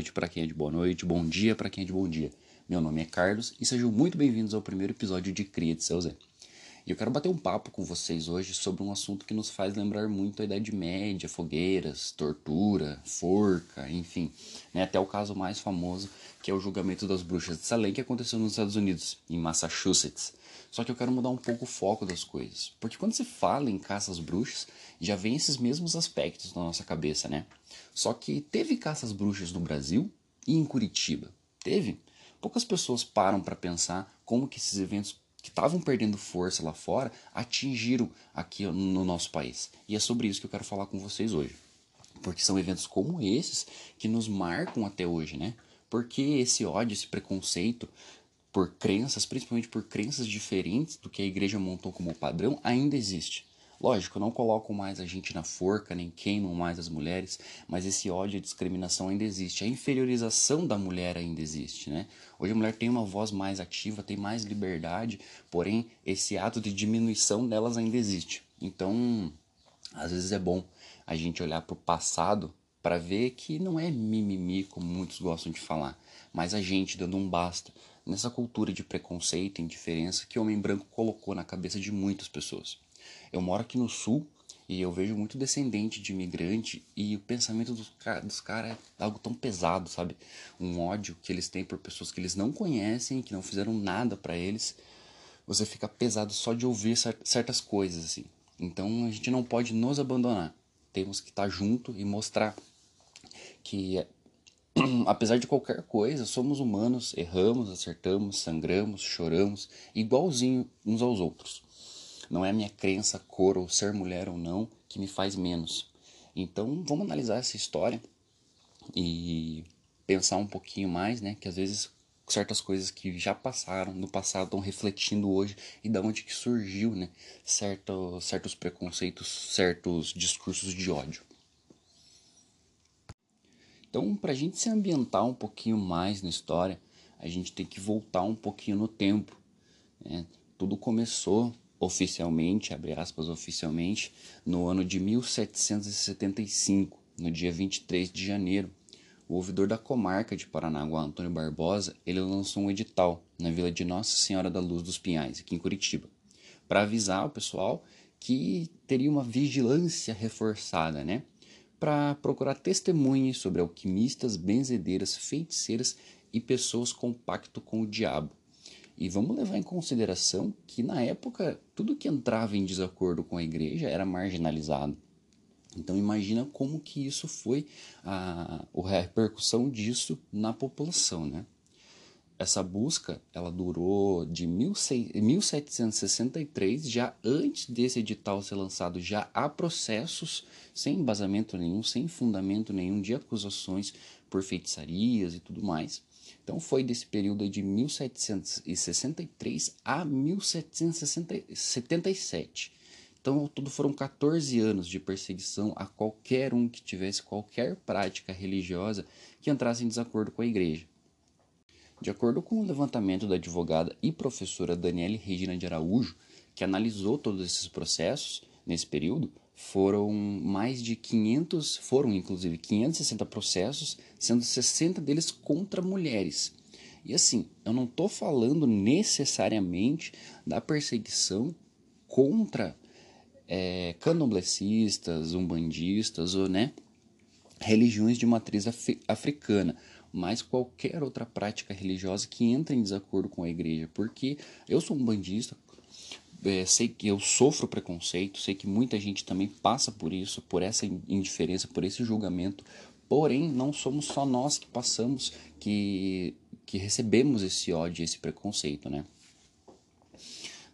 Noite para quem é de boa noite, bom dia para quem é de bom dia. Meu nome é Carlos e sejam muito bem-vindos ao primeiro episódio de Cria de Seu Zé. E eu quero bater um papo com vocês hoje sobre um assunto que nos faz lembrar muito a Idade Média, fogueiras, tortura, forca, enfim. Né? Até o caso mais famoso, que é o julgamento das bruxas de Salem, que aconteceu nos Estados Unidos, em Massachusetts. Só que eu quero mudar um pouco o foco das coisas. Porque quando se fala em caças bruxas, já vem esses mesmos aspectos na nossa cabeça, né? Só que teve caças bruxas no Brasil e em Curitiba. Teve. Poucas pessoas param para pensar como que esses eventos que estavam perdendo força lá fora atingiram aqui no nosso país. E é sobre isso que eu quero falar com vocês hoje. Porque são eventos como esses que nos marcam até hoje, né? Porque esse ódio, esse preconceito por crenças, principalmente por crenças diferentes do que a igreja montou como padrão, ainda existe. Lógico, não coloco mais a gente na forca, nem queimam mais as mulheres, mas esse ódio e discriminação ainda existe. A inferiorização da mulher ainda existe, né? Hoje a mulher tem uma voz mais ativa, tem mais liberdade, porém esse ato de diminuição delas ainda existe. Então, às vezes é bom a gente olhar para o passado para ver que não é mimimi, como muitos gostam de falar, mas a gente dando um basta nessa cultura de preconceito e indiferença que o homem branco colocou na cabeça de muitas pessoas. Eu moro aqui no sul e eu vejo muito descendente de imigrante e o pensamento dos, dos caras é algo tão pesado, sabe? Um ódio que eles têm por pessoas que eles não conhecem, que não fizeram nada para eles. Você fica pesado só de ouvir certas coisas, assim. Então a gente não pode nos abandonar. Temos que estar junto e mostrar que apesar de qualquer coisa, somos humanos, erramos, acertamos, sangramos, choramos, igualzinho uns aos outros. Não é a minha crença, cor ou ser mulher ou não que me faz menos. Então vamos analisar essa história e pensar um pouquinho mais, né? Que às vezes certas coisas que já passaram no passado estão refletindo hoje e da onde que surgiu, né? Certo, certos preconceitos, certos discursos de ódio. Então, para a gente se ambientar um pouquinho mais na história, a gente tem que voltar um pouquinho no tempo. Né? Tudo começou oficialmente, abre aspas, oficialmente, no ano de 1775, no dia 23 de janeiro. O ouvidor da comarca de Paranaguá, Antônio Barbosa, ele lançou um edital na vila de Nossa Senhora da Luz dos Pinhais, aqui em Curitiba, para avisar o pessoal que teria uma vigilância reforçada, né? Para procurar testemunhas sobre alquimistas, benzedeiras, feiticeiras e pessoas com pacto com o diabo. E vamos levar em consideração que na época tudo que entrava em desacordo com a igreja era marginalizado. Então imagina como que isso foi a, a repercussão disso na população, né? Essa busca ela durou de 1763, já antes desse edital ser lançado, já há processos sem embasamento nenhum, sem fundamento nenhum de acusações por feitiçarias e tudo mais. Então foi desse período de 1763 a 1777. Então, ao todo foram 14 anos de perseguição a qualquer um que tivesse qualquer prática religiosa que entrasse em desacordo com a igreja. De acordo com o levantamento da advogada e professora Daniele Regina de Araújo, que analisou todos esses processos nesse período, foram mais de 500, foram inclusive 560 processos, sendo 60 deles contra mulheres. E assim, eu não estou falando necessariamente da perseguição contra é, umbandistas ou né, religiões de matriz africana, mas qualquer outra prática religiosa que entra em desacordo com a igreja, porque eu sou um bandista, é, sei que eu sofro preconceito, sei que muita gente também passa por isso, por essa indiferença, por esse julgamento. Porém, não somos só nós que passamos, que, que recebemos esse ódio, esse preconceito, né?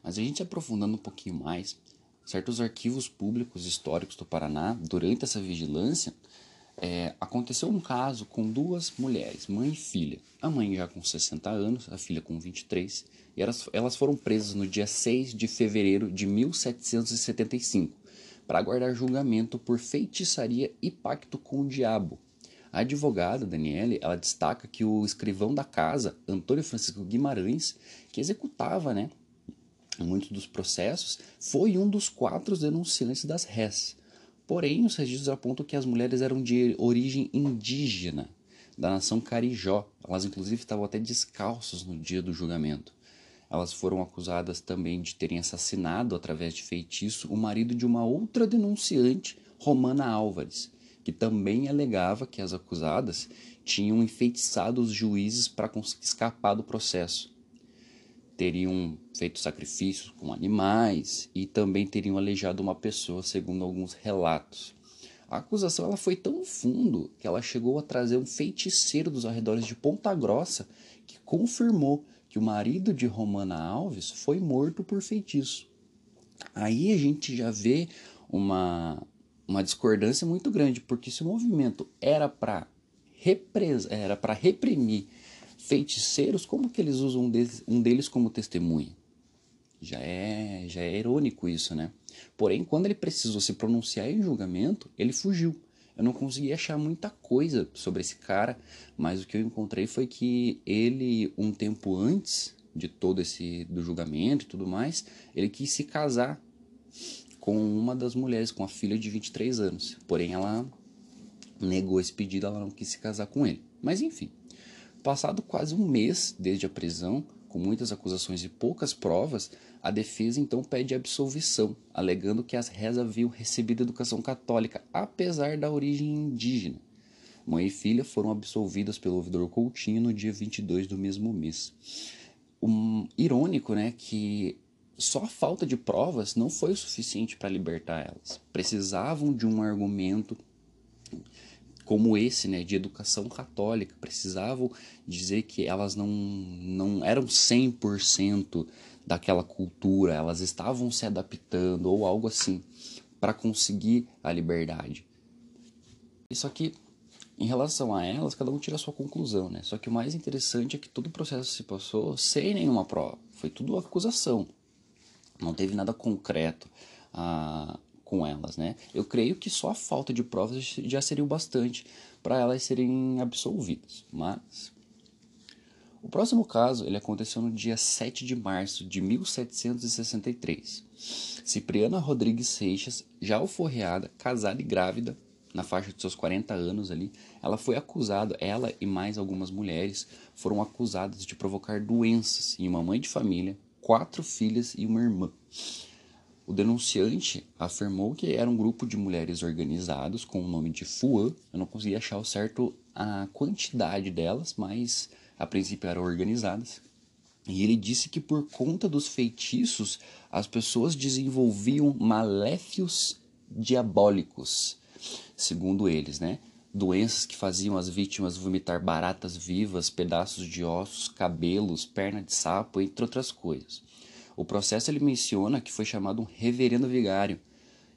Mas a gente aprofundando um pouquinho mais, certos arquivos públicos históricos do Paraná, durante essa vigilância, é, aconteceu um caso com duas mulheres, mãe e filha. A mãe já com 60 anos, a filha com 23, e elas, elas foram presas no dia 6 de fevereiro de 1775 para aguardar julgamento por feitiçaria e pacto com o diabo. A advogada Daniele, ela destaca que o escrivão da casa, Antônio Francisco Guimarães, que executava, né, muitos dos processos, foi um dos quatro denunciantes das rés. Porém, os registros apontam que as mulheres eram de origem indígena. da nação Carijó. Elas, inclusive, estavam até descalços no dia do julgamento. Elas foram acusadas também de terem assassinado, através de feitiço, o marido de uma outra denunciante, Romana Álvares, que também alegava que as acusadas tinham enfeitiçado os juízes para escapar do processo. Teriam feito sacrifícios com animais e também teriam aleijado uma pessoa, segundo alguns relatos. A acusação ela foi tão fundo que ela chegou a trazer um feiticeiro dos arredores de Ponta Grossa que confirmou que o marido de Romana Alves foi morto por feitiço. Aí a gente já vê uma, uma discordância muito grande, porque se o movimento era para reprimir feiticeiros, como que eles usam um deles, um deles como testemunha? Já é, já é irônico isso, né? Porém, quando ele precisou se pronunciar em julgamento, ele fugiu. Eu não consegui achar muita coisa sobre esse cara, mas o que eu encontrei foi que ele, um tempo antes de todo esse do julgamento e tudo mais, ele quis se casar com uma das mulheres, com a filha de 23 anos. Porém, ela negou esse pedido, ela não quis se casar com ele. Mas enfim, passado quase um mês desde a prisão, com muitas acusações e poucas provas, a defesa então pede absolvição, alegando que as réis haviam recebido educação católica, apesar da origem indígena. Mãe e filha foram absolvidas pelo ouvidor Coutinho no dia 22 do mesmo mês. Um, irônico, né, que só a falta de provas não foi o suficiente para libertar elas. Precisavam de um argumento como esse, né, de educação católica, precisavam dizer que elas não, não eram 100% daquela cultura, elas estavam se adaptando ou algo assim para conseguir a liberdade. Isso aqui, em relação a elas, cada um tira a sua conclusão, né? Só que o mais interessante é que todo o processo se passou sem nenhuma prova, foi tudo acusação, não teve nada concreto. Ah, com elas, né? Eu creio que só a falta de provas já seria o bastante para elas serem absolvidas. Mas o próximo caso ele aconteceu no dia 7 de março de 1763. Cipriana Rodrigues Seixas, já alforreada, casada e grávida, na faixa de seus 40 anos ali, ela foi acusada, ela e mais algumas mulheres foram acusadas de provocar doenças em uma mãe de família, quatro filhas e uma irmã. O denunciante afirmou que era um grupo de mulheres organizados com o nome de FUAN. Eu não consegui achar o certo a quantidade delas, mas a princípio eram organizadas. E ele disse que por conta dos feitiços, as pessoas desenvolviam maléfios diabólicos, segundo eles, né? Doenças que faziam as vítimas vomitar baratas vivas, pedaços de ossos, cabelos, perna de sapo, entre outras coisas. O processo ele menciona que foi chamado um reverendo vigário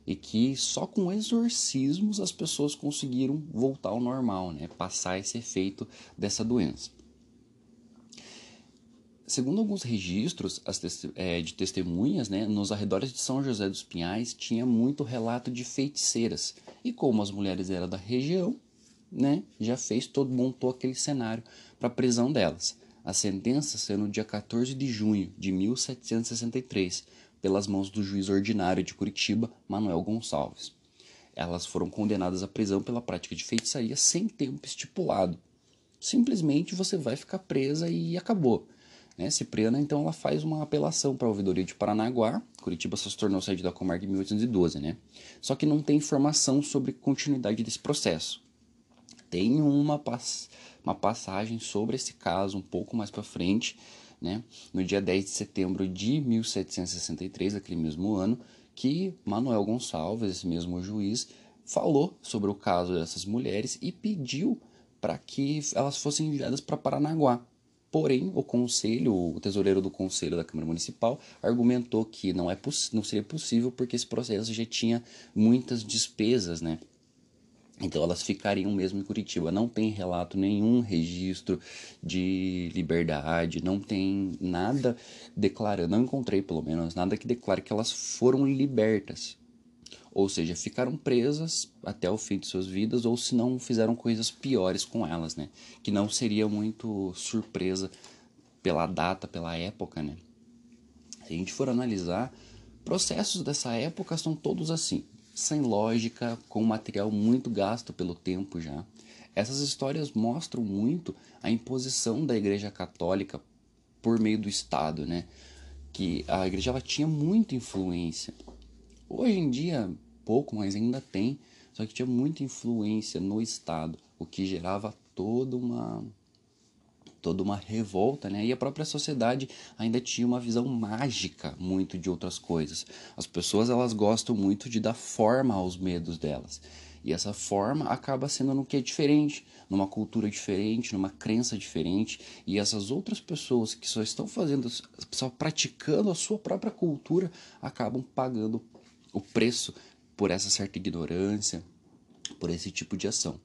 e que só com exorcismos as pessoas conseguiram voltar ao normal, né? passar esse efeito dessa doença. Segundo alguns registros é, de testemunhas, né, nos arredores de São José dos Pinhais tinha muito relato de feiticeiras. E como as mulheres eram da região, né, já fez todo montou aquele cenário para a prisão delas a sentença sendo no dia 14 de junho de 1763, pelas mãos do juiz ordinário de Curitiba, Manuel Gonçalves. Elas foram condenadas à prisão pela prática de feitiçaria sem tempo estipulado. Simplesmente você vai ficar presa e acabou. Né? Cipriana, então, ela faz uma apelação para a ouvidoria de Paranaguá. Curitiba só se tornou sede da comarca em 1812, né? Só que não tem informação sobre continuidade desse processo. Tem uma, uma passagem sobre esse caso um pouco mais para frente, né? no dia 10 de setembro de 1763, aquele mesmo ano, que Manuel Gonçalves, esse mesmo juiz, falou sobre o caso dessas mulheres e pediu para que elas fossem enviadas para Paranaguá. Porém, o conselho, o tesoureiro do conselho da Câmara Municipal, argumentou que não, é não seria possível porque esse processo já tinha muitas despesas, né? Então elas ficariam mesmo em Curitiba. Não tem relato nenhum registro de liberdade, não tem nada declarando, não encontrei pelo menos nada que declare que elas foram libertas. Ou seja, ficaram presas até o fim de suas vidas, ou se não fizeram coisas piores com elas, né? Que não seria muito surpresa pela data, pela época, né? Se a gente for analisar, processos dessa época são todos assim sem lógica, com material muito gasto pelo tempo já. essas histórias mostram muito a imposição da Igreja Católica por meio do Estado, né? Que a igreja ela tinha muita influência. Hoje em dia, pouco, mas ainda tem, só que tinha muita influência no Estado, o que gerava toda uma toda uma revolta, né? E a própria sociedade ainda tinha uma visão mágica muito de outras coisas. As pessoas elas gostam muito de dar forma aos medos delas. E essa forma acaba sendo no que é diferente, numa cultura diferente, numa crença diferente. E essas outras pessoas que só estão fazendo, só praticando a sua própria cultura, acabam pagando o preço por essa certa ignorância, por esse tipo de ação.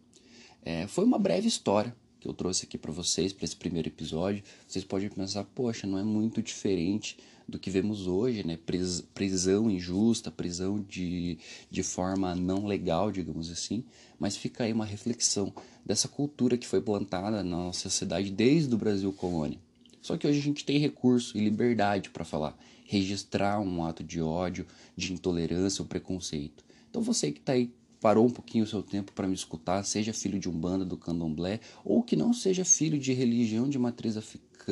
É, foi uma breve história que eu trouxe aqui para vocês, para esse primeiro episódio, vocês podem pensar, poxa, não é muito diferente do que vemos hoje, né? Prisão injusta, prisão de, de forma não legal, digamos assim. Mas fica aí uma reflexão dessa cultura que foi plantada na nossa sociedade desde o Brasil colônia. Só que hoje a gente tem recurso e liberdade para falar, registrar um ato de ódio, de intolerância ou preconceito. Então você que está aí parou um pouquinho o seu tempo para me escutar, seja filho de umbanda do candomblé ou que não seja filho de religião de matriz,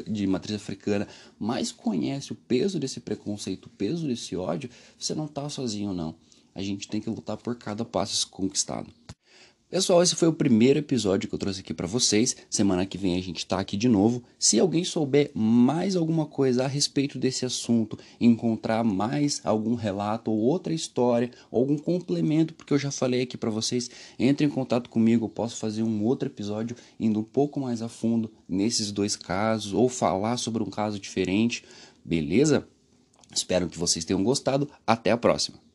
de matriz africana, mas conhece o peso desse preconceito, o peso desse ódio, você não está sozinho não. A gente tem que lutar por cada passo conquistado. Pessoal, esse foi o primeiro episódio que eu trouxe aqui para vocês. Semana que vem a gente tá aqui de novo. Se alguém souber mais alguma coisa a respeito desse assunto, encontrar mais algum relato ou outra história, ou algum complemento, porque eu já falei aqui para vocês, entre em contato comigo, eu posso fazer um outro episódio indo um pouco mais a fundo nesses dois casos ou falar sobre um caso diferente. Beleza? Espero que vocês tenham gostado. Até a próxima.